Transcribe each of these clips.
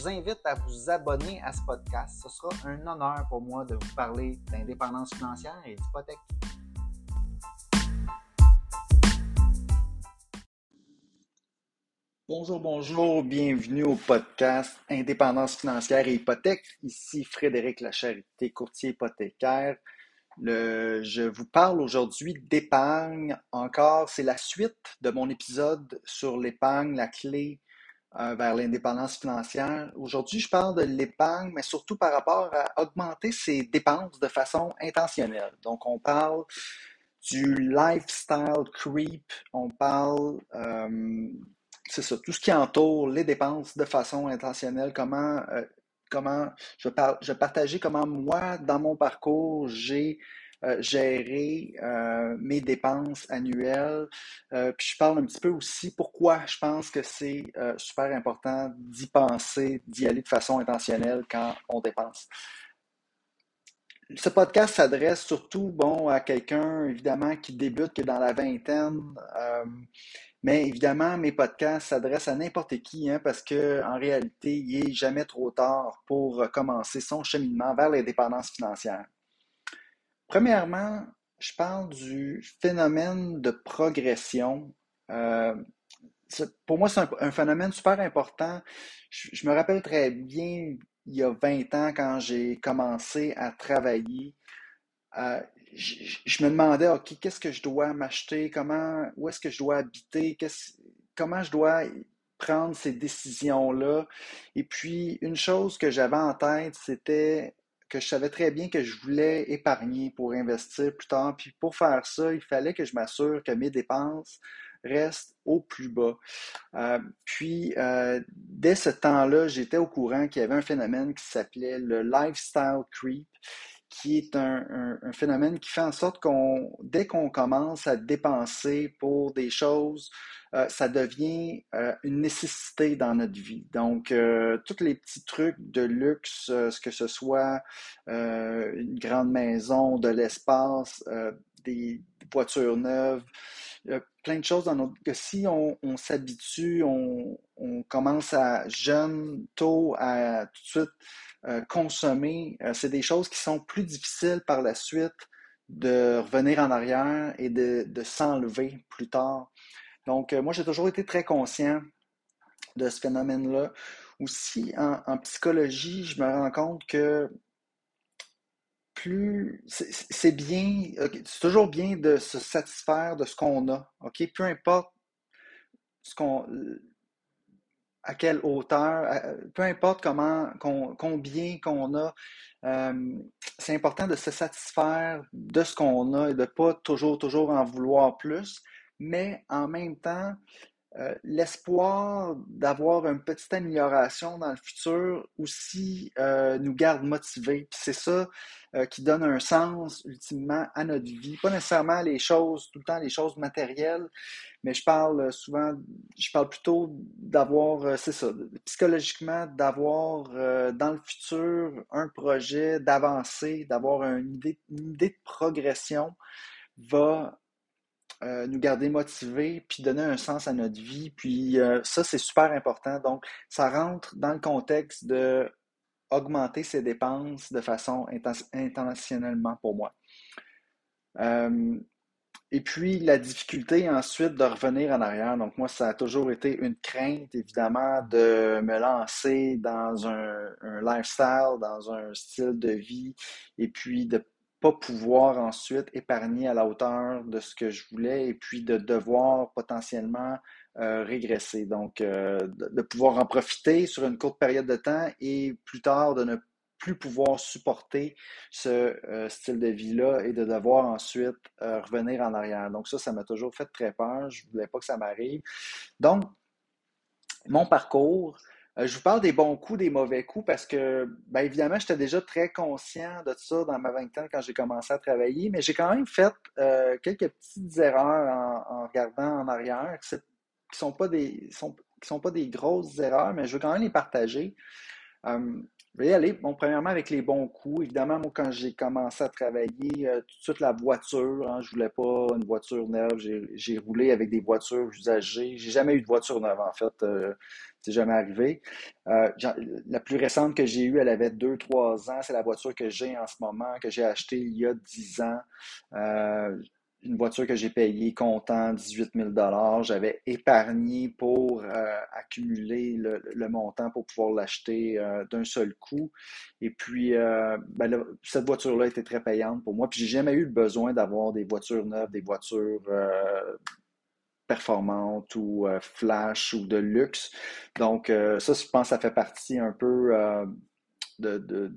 Vous invite à vous abonner à ce podcast. Ce sera un honneur pour moi de vous parler d'indépendance financière et d'hypothèque. Bonjour, bonjour, bienvenue au podcast Indépendance financière et hypothèque. Ici Frédéric Lacharité, courtier hypothécaire. je vous parle aujourd'hui d'épargne. Encore, c'est la suite de mon épisode sur l'épargne, la clé euh, vers l'indépendance financière. Aujourd'hui, je parle de l'épargne, mais surtout par rapport à augmenter ses dépenses de façon intentionnelle. Donc, on parle du lifestyle creep, on parle euh, c'est ça, tout ce qui entoure les dépenses de façon intentionnelle, comment, euh, comment je, vais je partager comment moi, dans mon parcours, j'ai euh, géré euh, mes dépenses annuelles. puis je parle un petit peu aussi pourquoi je pense que c'est super important d'y penser, d'y aller de façon intentionnelle quand on dépense. Ce podcast s'adresse surtout bon, à quelqu'un, évidemment, qui débute, qui est dans la vingtaine mais évidemment, mes podcasts s'adressent à n'importe qui, hein, parce qu'en réalité, il n'est jamais trop tard pour commencer son cheminement vers l'indépendance financière. Premièrement, je parle du phénomène de progression. Euh, pour moi, c'est un, phénomène super important. Je, me rappelle très bien, il y a 20 ans, quand j'ai commencé à travailler, euh, je, me demandais, OK, qu'est-ce que je dois m'acheter? Comment, où est-ce que je dois habiter? comment je dois prendre ces décisions-là? Et puis, une chose que j'avais en tête, c'était que je savais très bien que je voulais épargner pour investir plus tard. Puis pour faire ça, il fallait que je m'assure que mes dépenses restent au plus bas. Euh, puis, euh, dès ce temps-là, j'étais au courant qu'il y avait un phénomène qui s'appelait le lifestyle creep qui est un, phénomène qui fait en sorte qu'on, dès qu'on commence à dépenser pour des choses, euh, ça devient euh, une nécessité dans notre vie. Donc, euh, tous les petits trucs de luxe, ce que ce soit une grande maison, de l'espace, des, voitures neuves, plein de choses dans notre... que si on, s'habitue, on, on, commence à jeune, tôt, à tout de suite euh, consommer, euh, c'est des choses qui sont plus difficiles par la suite de revenir en arrière et de, s'enlever plus tard. Donc, euh, moi, j'ai toujours été très conscient de ce phénomène-là. Aussi, en, psychologie, je me rends compte que plus c'est bien, c'est toujours bien de se satisfaire de ce qu'on a, ok? Peu importe ce qu'on, à quelle hauteur, peu importe comment, combien qu'on a, euh, c'est important de se satisfaire de ce qu'on a et de ne pas toujours, toujours en vouloir plus, mais en même temps, euh, l'espoir d'avoir une petite amélioration dans le futur aussi euh, nous garde motivés. c'est ça euh, qui donne un sens ultimement à notre vie. Pas nécessairement les choses, tout le temps les choses matérielles, mais je parle souvent, je parle plutôt d'avoir, c'est ça, psychologiquement, d'avoir dans le futur un projet, d'avancer, d'avoir une idée, une idée de progression va euh, nous garder motivés, puis donner un sens à notre vie. Puis euh, ça, c'est super important. Donc, ça rentre dans le contexte de augmenter ses dépenses de façon intentionnellement pour moi. Euh, et puis, la difficulté ensuite de revenir en arrière. Donc, moi, ça a toujours été une crainte, évidemment, de me lancer dans un, un lifestyle, dans un style de vie, et puis de pas pouvoir ensuite épargner à la hauteur de ce que je voulais et puis de devoir potentiellement euh, régresser. Donc, euh, de, pouvoir en profiter sur une courte période de temps et plus tard de ne plus pouvoir supporter ce euh, style de vie-là et de devoir ensuite revenir en arrière. Donc, ça, ça m'a toujours fait très peur. Je ne voulais pas que ça m'arrive. Donc, mon parcours, je vous parle des bons coups, des mauvais coups parce que, bien évidemment, j'étais déjà très conscient de ça dans ma vingtaine quand j'ai commencé à travailler, mais j'ai quand même fait euh, quelques petites erreurs en, regardant en arrière qui ne sont, pas des, sont, pas des grosses erreurs, mais je veux quand même les partager. Euh, je vais aller. Bon, premièrement, avec les bons coups. Évidemment, moi, quand j'ai commencé à travailler, euh, la voiture, hein, je voulais pas une voiture neuve. J'ai roulé avec des voitures usagées. J'ai jamais eu de voiture neuve, en fait. Euh, c'est jamais arrivé. Euh, la plus récente que j'ai eue, elle avait 2-3 ans. C'est la voiture que j'ai en ce moment, que j'ai achetée il y a 10 ans une voiture que j'ai payée comptant 18 000 J'avais épargné pour euh, accumuler le, montant pour pouvoir l'acheter euh, d'un seul coup. Et puis, euh, ben cette voiture-là était très payante pour moi. Puis, j'ai jamais eu le besoin d'avoir des voitures neuves, des voitures performantes ou flash ou de luxe. Donc, ça, je pense ça fait partie un peu de,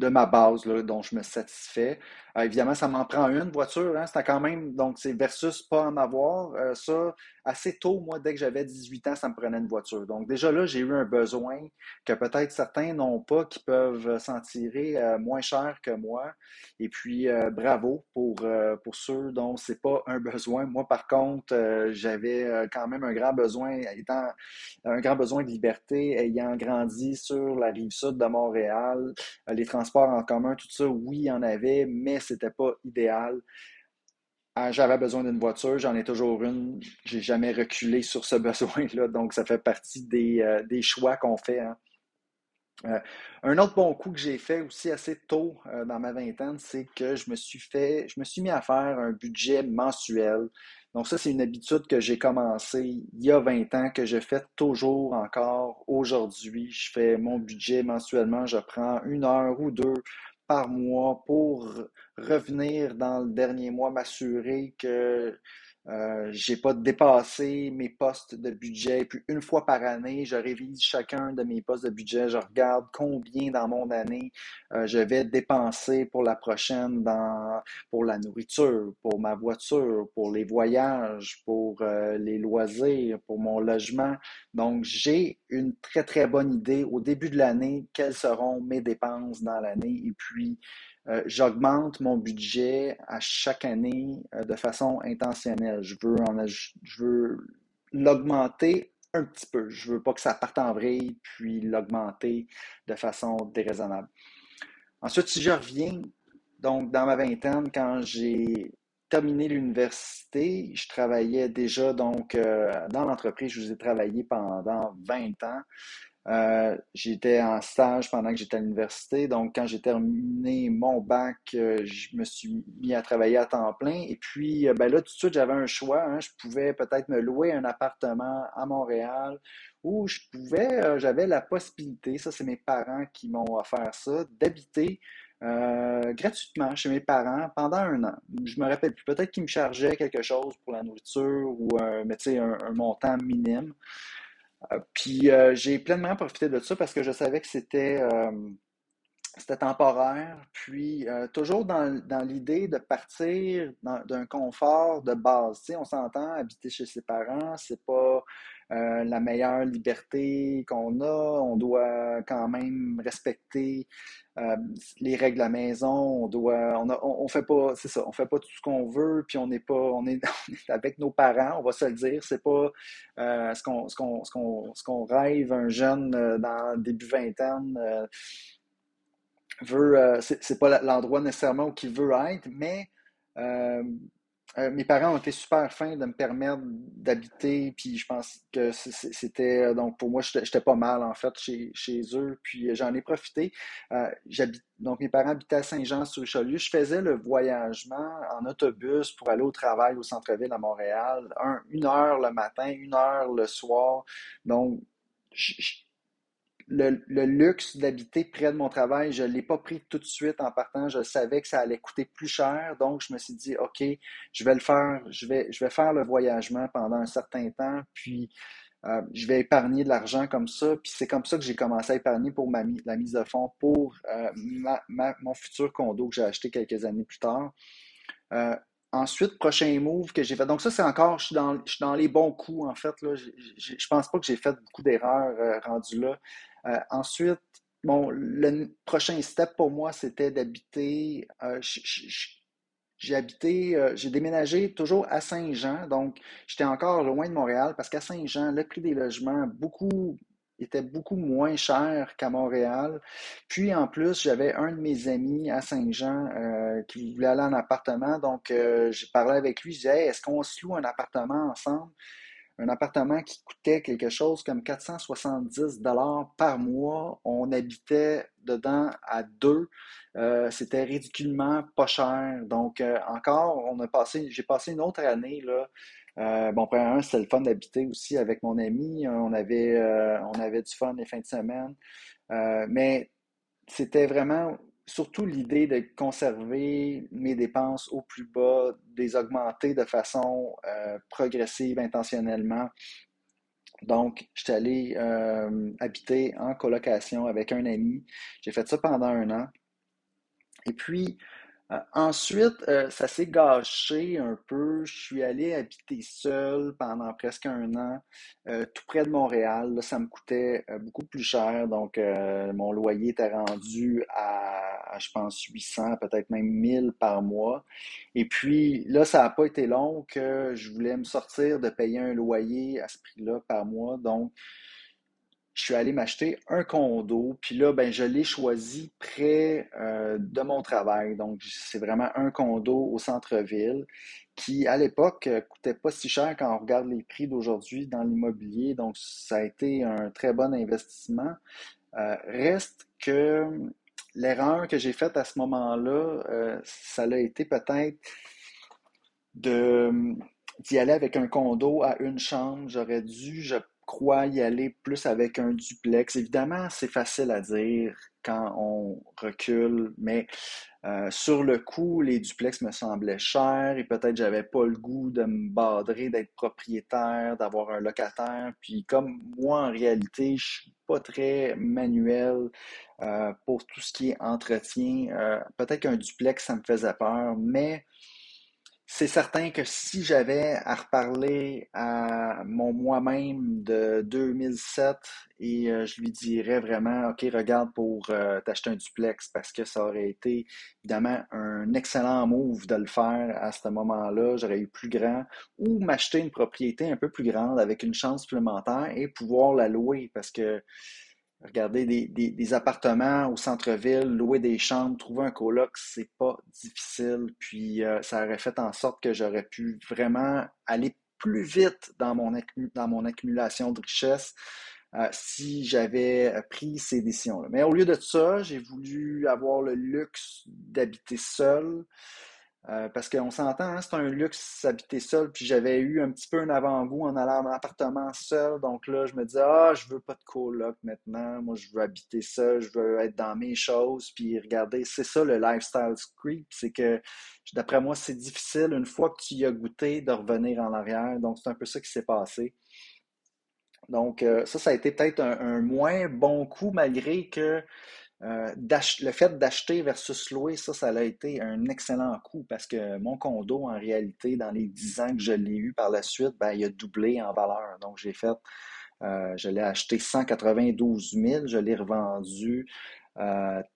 ma base dont je me satisfais. Euh, évidemment, ça m'en prend une voiture. Hein, C'était quand même, donc c'est versus pas en avoir. Euh, ça, assez tôt, moi, dès que j'avais 18 ans, ça me prenait une voiture. Donc déjà là, j'ai eu un besoin que peut-être certains n'ont pas, qui peuvent s'en tirer euh, moins cher que moi. Et puis, bravo pour, pour ceux dont c'est pas un besoin. Moi, par contre, j'avais quand même un grand besoin, étant un grand besoin de liberté, ayant grandi sur la rive sud de Montréal, les transports en commun, tout ça, oui, il y en avait, mais c'était pas idéal. Ah, j'avais besoin d'une voiture, j'en ai toujours une. J'ai jamais reculé sur ce besoin-là, donc ça fait partie des, euh, choix qu'on fait. Hein. Euh, un autre bon coup que j'ai fait aussi assez tôt euh, dans ma vingtaine, c'est que je me suis fait, je me suis mis à faire un budget mensuel. Donc ça, c'est une habitude que j'ai commencé il y a 20 ans, que je fais toujours encore aujourd'hui. Je fais mon budget mensuellement, je prends une heure ou deux par mois pour revenir dans le dernier mois, m'assurer que euh, j'ai pas dépassé mes postes de budget. Puis une fois par année, je révise chacun de mes postes de budget. Je regarde combien dans mon année euh, je vais dépenser pour la prochaine dans pour la nourriture, pour ma voiture, pour les voyages, pour euh, les loisirs, pour mon logement. Donc j'ai une très très bonne idée au début de l'année quelles seront mes dépenses dans l'année? Et puis euh, j'augmente mon budget à chaque année euh, de façon intentionnelle. Je veux, je veux l'augmenter un petit peu. Je veux pas que ça parte en vrille, puis l'augmenter de façon déraisonnable. Ensuite, si je reviens, donc dans ma vingtaine, quand j'ai terminé l'université, je travaillais déjà donc euh, dans l'entreprise, je vous ai travaillé pendant 20 ans. Euh, j'étais en stage pendant que j'étais à l'université. Donc, quand j'ai terminé mon bac, euh, je me suis mis à travailler à temps plein. Et puis, euh, ben là, tout de suite, j'avais un choix. Hein. Je pouvais peut-être me louer un appartement à Montréal ou je pouvais, j'avais la possibilité, ça, c'est mes parents qui m'ont offert ça, d'habiter gratuitement chez mes parents pendant un an. Je me rappelle plus, peut-être qu'ils me chargeaient quelque chose pour la nourriture ou un montant minime. Euh, puis euh, j'ai pleinement profité de ça parce que je savais que c'était euh, c'était temporaire, puis toujours dans, l'idée de partir d'un confort de base. On s'entend, habiter chez ses parents, c'est pas euh, la meilleure liberté qu'on a. On doit quand même respecter euh, les règles de la maison. On doit, on, on, fait pas, c'est ça, on fait pas tout ce qu'on veut, puis on n'est pas, on est, avec nos parents, on va se le dire. C'est pas euh, ce qu'on, ce qu'on, ce qu'on, ce qu'on rêve un jeune dans début vingtaine veut, c'est, pas l'endroit nécessairement où il veut être, mais mes parents ont été super fins de me permettre d'habiter, puis je pense que c'était, euh, donc pour moi, j'étais pas mal en fait chez, chez eux, puis euh, j'en ai profité. donc mes parents habitaient à Saint-Jean-sur-Richelieu. Je faisais le voyagement en autobus pour aller au travail au centre-ville à Montréal, une heure le matin, une heure le soir. Donc, je, le, luxe d'habiter près de mon travail, je ne l'ai pas pris tout de suite en partant. Je savais que ça allait coûter plus cher. Donc, je me suis dit, OK, je vais le faire. Je vais, faire le voyagement pendant un certain temps. Puis, euh, je vais épargner de l'argent comme ça. Puis, c'est comme ça que j'ai commencé à épargner pour la mise de fonds pour euh, mon futur condo que j'ai acheté quelques années plus tard. Euh, ensuite, prochain move que j'ai fait. Donc, ça, c'est encore, je suis dans, les bons coups, en fait. Je, je, pense pas que j'ai fait beaucoup d'erreurs rendues là. Euh, ensuite, bon, le prochain step pour moi, c'était d'habiter. Euh, j'ai habité, euh, j'ai déménagé toujours à Saint-Jean, donc j'étais encore loin de Montréal parce qu'à Saint-Jean, le prix des logements beaucoup, était beaucoup moins cher qu'à Montréal. Puis en plus, j'avais un de mes amis à Saint-Jean qui voulait aller en appartement, donc j'ai parlé avec lui, je disais est-ce qu'on se loue un appartement ensemble? Un appartement qui coûtait quelque chose comme 470 dollars par mois. On habitait dedans à deux. Euh, c'était ridiculement pas cher. Donc, euh, encore, on a passé, j'ai passé une autre année là. Euh, bon, premièrement, c'était le fun d'habiter aussi avec mon ami. On avait, on avait du fun les fins de semaine. mais c'était vraiment surtout l'idée de conserver mes dépenses au plus bas, de les augmenter de façon euh, progressive, intentionnellement. Donc, je suis allé euh, habiter en colocation avec un ami. J'ai fait ça pendant un an. Et puis, euh, ensuite, euh, ça s'est gâché un peu. Je suis allé habiter seul pendant presque un an, euh, tout près de Montréal. Là, ça me coûtait beaucoup plus cher. Donc, mon loyer était rendu à, je pense, 800, peut-être même 1000 par mois. Et puis, là, ça n'a pas été long que je voulais me sortir de payer un loyer à ce prix-là par mois. Donc, je suis allé m'acheter un condo, puis là, ben, je l'ai choisi près euh, de mon travail. Donc, c'est vraiment un condo au centre-ville qui, à l'époque, euh, coûtait pas si cher quand on regarde les prix d'aujourd'hui dans l'immobilier. Donc, ça a été un très bon investissement. Euh, reste que l'erreur que j'ai faite à ce moment-là, ça a été peut-être de d'y aller avec un condo à une chambre. J'aurais dû, je crois y aller plus avec un duplex. Évidemment, c'est facile à dire quand on recule, mais euh, sur le coup, les duplex me semblaient chers et peut-être j'avais pas le goût de me badrer, d'être propriétaire, d'avoir un locataire. Puis comme moi, en réalité, je suis pas très manuel euh, pour tout ce qui est entretien. Euh, peut-être qu'un duplex, ça me faisait peur, mais c'est certain que si j'avais à reparler à mon moi-même de 2007 et euh, je lui dirais vraiment, OK, regarde pour euh, t'acheter un duplex parce que ça aurait été évidemment un excellent move de le faire à ce moment-là. J'aurais eu plus grand ou m'acheter une propriété un peu plus grande avec une chance supplémentaire et pouvoir la louer parce que Regarder des, appartements au centre-ville, louer des chambres, trouver un coloc, c'est pas difficile. Puis euh, ça aurait fait en sorte que j'aurais pu vraiment aller plus vite dans mon, accumulation de richesse euh, si j'avais pris ces décisions-là. Mais au lieu de ça, j'ai voulu avoir le luxe d'habiter seul. Euh, parce qu'on s'entend, hein, c'est un luxe habiter seul, puis j'avais eu un petit peu un avant-goût en allant en appartement seul, donc là, je me disais, ah, je veux pas de coloc maintenant, moi, je veux habiter seul, je veux être dans mes choses, puis regardez, c'est ça le lifestyle creep, c'est que, d'après moi, c'est difficile, une fois que tu y as goûté, de revenir en arrière, donc c'est un peu ça qui s'est passé. Donc, euh, ça, ça a été peut-être un, moins bon coup, malgré que euh, le fait d'acheter versus louer, ça, ça a été un excellent coup parce que mon condo, en réalité, dans les 10 ans que je l'ai eu par la suite, ben, il a doublé en valeur. Donc, j'ai fait, euh, je l'ai acheté 192 000, je l'ai revendu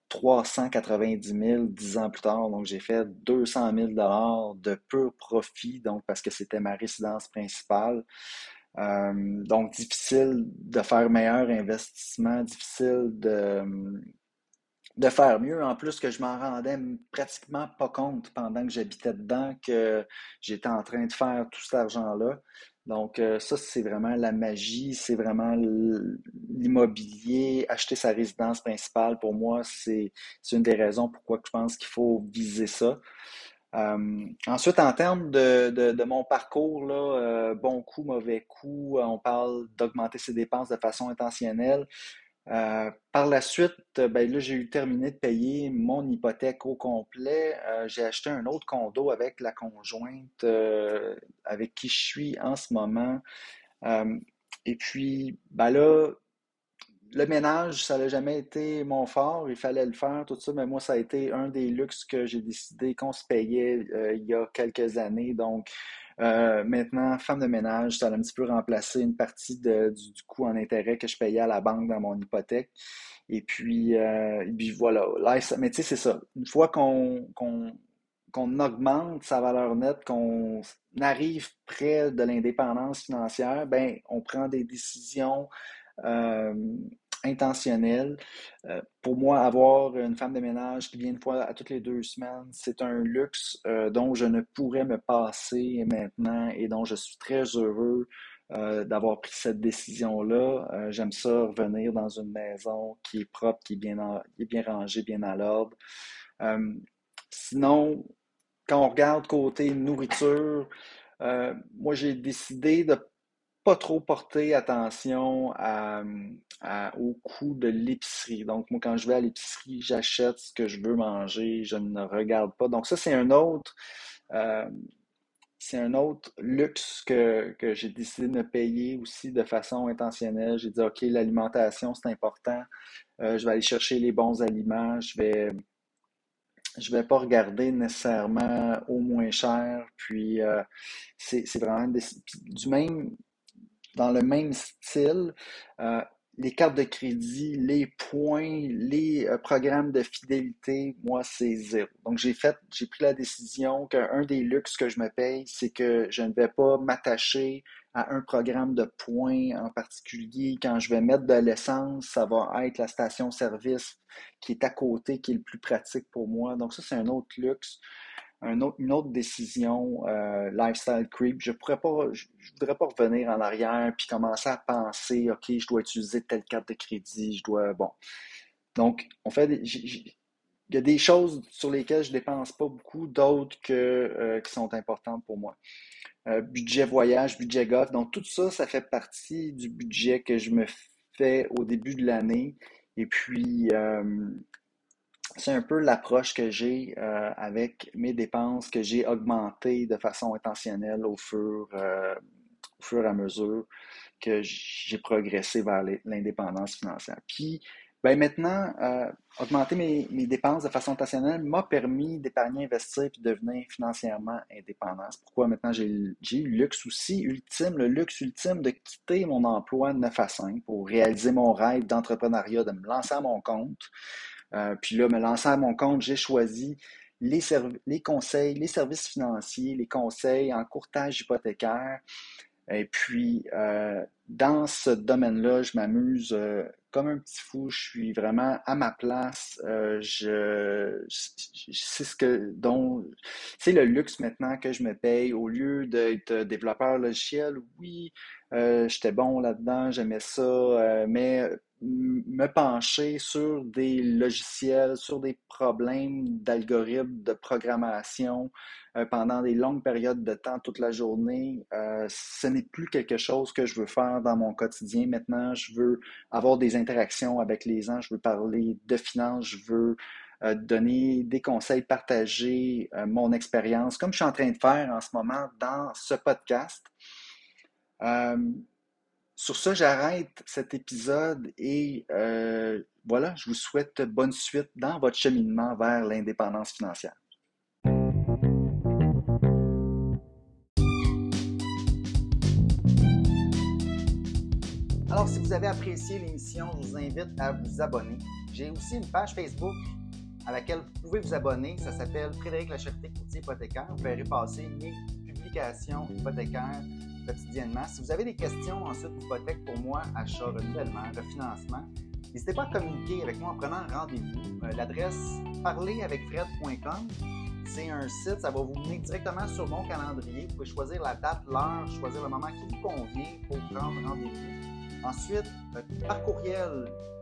390 000 10 ans plus tard. Donc, j'ai fait 200 000 de pur profit, donc parce que c'était ma résidence principale. Euh, donc, difficile de faire meilleur investissement, difficile de, de faire mieux. En plus que je m'en rendais pratiquement pas compte pendant que j'habitais dedans que j'étais en train de faire tout cet argent-là. Donc euh, ça, c'est vraiment la magie, c'est vraiment l'immobilier. Acheter sa résidence principale, pour moi, c'est une des raisons pourquoi je pense qu'il faut viser ça. Euh, ensuite, en termes de, de, mon parcours, euh, bon coup, mauvais coup, on parle d'augmenter ses dépenses de façon intentionnelle. Euh, par la suite, ben là, j'ai eu terminé de payer mon hypothèque au complet. Euh, j'ai acheté un autre condo avec la conjointe euh, avec qui je suis en ce moment. et puis, ben là, le ménage, ça n'a jamais été mon fort. Il fallait le faire, tout ça. Mais moi, ça a été un des luxes que j'ai décidé qu'on se payait euh, il y a quelques années. Donc, euh, maintenant, femme de ménage, ça a un petit peu remplacé une partie du, coût en intérêt que je payais à la banque dans mon hypothèque. Et puis, euh, voilà. mais tu sais, c'est ça. Une fois qu'on augmente sa valeur nette, qu'on arrive près de l'indépendance financière, ben, on prend des décisions euh, intentionnel. Euh, pour moi, avoir une femme de ménage qui vient une fois à toutes les deux semaines, c'est un luxe euh, dont je ne pourrais me passer maintenant et dont je suis très heureux d'avoir pris cette décision-là. J'aime ça revenir dans une maison qui est propre, qui est bien, qui est bien rangée, bien à l'ordre. sinon, quand on regarde côté nourriture, moi j'ai décidé de pas trop porter attention au coût de l'épicerie. Donc, moi, quand je vais à l'épicerie, j'achète ce que je veux manger, je ne regarde pas. Donc, ça, c'est un autre, euh, c'est un autre luxe que, j'ai décidé de me payer aussi de façon intentionnelle. J'ai dit, OK, l'alimentation, c'est important. Euh, je vais aller chercher les bons aliments. Je vais, je vais pas regarder nécessairement au moins cher. Puis, euh, c'est vraiment du même dans le même style. Euh, les cartes de crédit, les points, les euh, programmes de fidélité, moi, c'est zéro. Donc, j'ai fait, j'ai pris la décision qu'un des luxes que je me paye, c'est que je ne vais pas m'attacher à un programme de points en particulier. Quand je vais mettre de l'essence, ça va être la station-service qui est à côté, qui est le plus pratique pour moi. Donc, ça, c'est un autre luxe une autre décision, euh, lifestyle creep, je pourrais pas, voudrais pas revenir en arrière puis commencer à penser, OK, je dois utiliser telle carte de crédit, je dois, bon. Donc, on fait, il y a des choses sur lesquelles je dépense pas beaucoup, d'autres que, euh, qui sont importantes pour moi. Euh, budget voyage, budget golf, donc tout ça, ça fait partie du budget que je me fais au début de l'année. Et puis, c'est un peu l'approche que j'ai euh, avec mes dépenses que j'ai augmentées de façon intentionnelle au fur, euh, et à mesure que j'ai progressé vers l'indépendance financière. Puis, ben maintenant, euh, augmenter mes, dépenses de façon intentionnelle m'a permis d'épargner, investir et de devenir financièrement indépendant. Pourquoi? Maintenant j'ai eu le luxe aussi ultime, le luxe ultime de quitter mon emploi de 9 à 5 pour réaliser mon rêve d'entrepreneuriat, de me lancer à mon compte. Euh, puis là, me lançant à mon compte, j'ai choisi les, conseils, les services financiers, les conseils en courtage hypothécaire. Et puis, euh, dans ce domaine-là, je m'amuse euh, comme un petit fou. Je suis vraiment à ma place. je, c'est ce que c'est le luxe maintenant que je me paye au lieu d'être développeur logiciel. Oui, j'étais bon là-dedans, j'aimais ça, mais me pencher sur des logiciels, sur des problèmes d'algorithmes, de programmation euh, pendant des longues périodes de temps, toute la journée, euh, ce n'est plus quelque chose que je veux faire dans mon quotidien. Maintenant, je veux avoir des interactions avec les gens, je veux parler de finances, je veux euh, donner des conseils, partager mon expérience, comme je suis en train de faire en ce moment dans ce podcast. Sur ça, j'arrête cet épisode et euh, voilà, je vous souhaite bonne suite dans votre cheminement vers l'indépendance financière. Alors, si vous avez apprécié l'émission, je vous invite à vous abonner. J'ai aussi une page Facebook à laquelle vous pouvez vous abonner. Ça s'appelle Frédéric Lacharité Courtier Hypothécaire. Vous verrez passer mes publications hypothécaires Si vous avez des questions ensuite d'hypothèque pour moi, achat, renouvellement, refinancement, n'hésitez pas à communiquer avec moi en prenant rendez-vous. Euh, l'adresse parleravecfred.com, c'est un site, ça va vous mener directement sur mon calendrier. Vous pouvez choisir la date, l'heure, choisir le moment qui vous convient pour prendre rendez-vous. Ensuite, euh, par courriel,